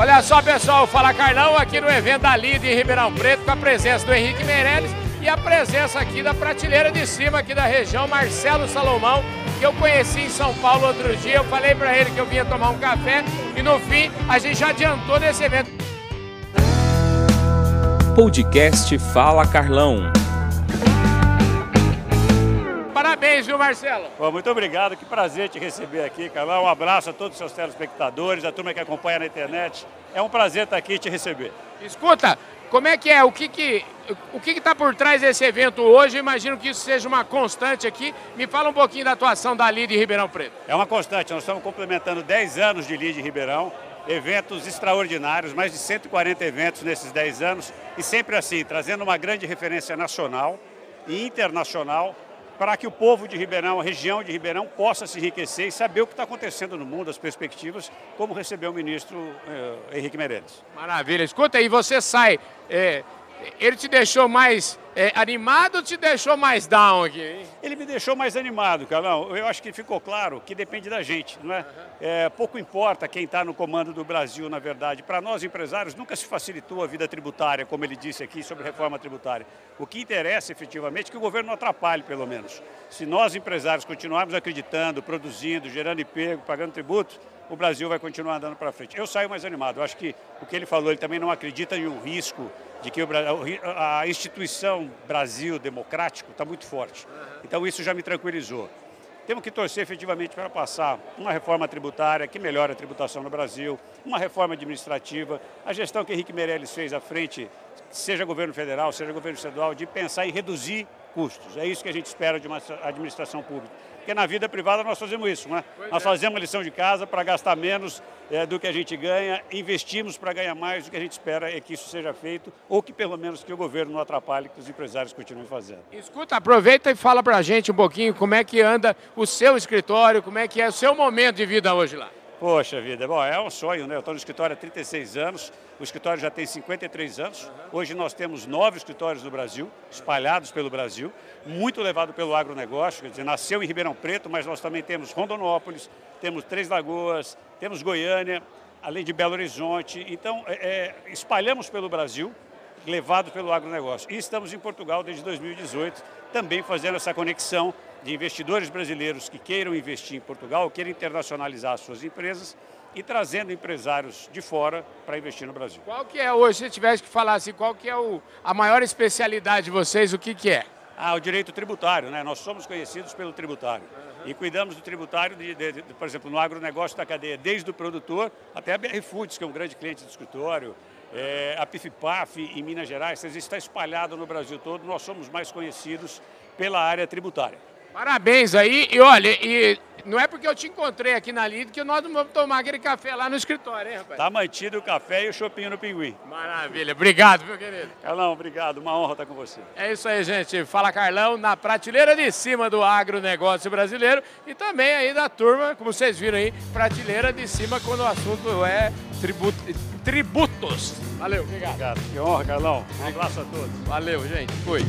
Olha só, pessoal, Fala Carlão aqui no evento da Lide em Ribeirão Preto com a presença do Henrique Meirelles e a presença aqui da prateleira de cima aqui da região, Marcelo Salomão, que eu conheci em São Paulo outro dia. Eu falei para ele que eu vinha tomar um café e no fim a gente já adiantou nesse evento. Podcast Fala Carlão. Parabéns, viu, Marcelo? Muito obrigado, que prazer te receber aqui, Carlão. Um abraço a todos os seus telespectadores, a turma que acompanha na internet. É um prazer estar aqui e te receber. Escuta, como é que é? O que que o que está por trás desse evento hoje? Eu imagino que isso seja uma constante aqui. Me fala um pouquinho da atuação da LID em Ribeirão Preto. É uma constante. Nós estamos complementando 10 anos de LID em Ribeirão. Eventos extraordinários, mais de 140 eventos nesses 10 anos. E sempre assim, trazendo uma grande referência nacional e internacional para que o povo de Ribeirão, a região de Ribeirão, possa se enriquecer e saber o que está acontecendo no mundo, as perspectivas, como recebeu o ministro eh, Henrique Meirelles. Maravilha. Escuta, e você sai eh, ele te deixou mais é, animado ou te deixou mais down aqui? Hein? Ele me deixou mais animado, Carlão. Eu acho que ficou claro que depende da gente, não é? Uhum. é pouco importa quem está no comando do Brasil, na verdade. Para nós, empresários, nunca se facilitou a vida tributária, como ele disse aqui sobre reforma tributária. O que interessa, efetivamente, é que o governo não atrapalhe, pelo menos. Se nós, empresários, continuarmos acreditando, produzindo, gerando emprego, pagando tributos, o Brasil vai continuar andando para frente. Eu saio mais animado. Eu acho que o que ele falou, ele também não acredita em um risco de que a instituição Brasil democrático está muito forte. Então isso já me tranquilizou. Temos que torcer efetivamente para passar uma reforma tributária que melhore a tributação no Brasil, uma reforma administrativa, a gestão que Henrique Meirelles fez à frente, seja governo federal, seja governo estadual, de pensar em reduzir custos. É isso que a gente espera de uma administração pública. Porque na vida privada nós fazemos isso, né? Pois nós é. fazemos a lição de casa para gastar menos é, do que a gente ganha, investimos para ganhar mais, o que a gente espera é que isso seja feito, ou que pelo menos que o governo não atrapalhe, que os empresários continuem fazendo. Escuta, aproveita e fala para a gente um pouquinho como é que anda o seu escritório, como é que é o seu momento de vida hoje lá. Poxa vida, bom, é um sonho, né? Eu estou no escritório há 36 anos, o escritório já tem 53 anos. Hoje nós temos nove escritórios no Brasil, espalhados pelo Brasil, muito levado pelo agronegócio, quer dizer, nasceu em Ribeirão Preto, mas nós também temos Rondonópolis, temos Três Lagoas, temos Goiânia, além de Belo Horizonte. Então, é, é espalhamos pelo Brasil, levados pelo agronegócio. E estamos em Portugal desde 2018, também fazendo essa conexão de investidores brasileiros que queiram investir em Portugal, queiram internacionalizar as suas empresas e trazendo empresários de fora para investir no Brasil. Qual que é hoje, se tivesse que falar assim, qual que é o, a maior especialidade de vocês, o que, que é? Ah, o direito tributário, né? Nós somos conhecidos pelo tributário. Uhum. E cuidamos do tributário, de, de, de, por exemplo, no agronegócio da cadeia, desde o produtor até a BR Foods, que é um grande cliente do escritório, é, a PIFPAF em Minas Gerais, está espalhado no Brasil todo, nós somos mais conhecidos pela área tributária. Parabéns aí. E olha, e não é porque eu te encontrei aqui na Lida que nós não vamos tomar aquele café lá no escritório, hein, rapaz? Tá mantido o café e o chopinho no pinguim. Maravilha. Obrigado, meu querido. Carlão, obrigado. Uma honra estar com você. É isso aí, gente. Fala Carlão, na prateleira de cima do agronegócio brasileiro e também aí da turma, como vocês viram aí, prateleira de cima quando o assunto é tributo, tributos. Valeu, obrigado. Obrigado. Que honra, Carlão. Um abraço a todos. Valeu, gente. Fui.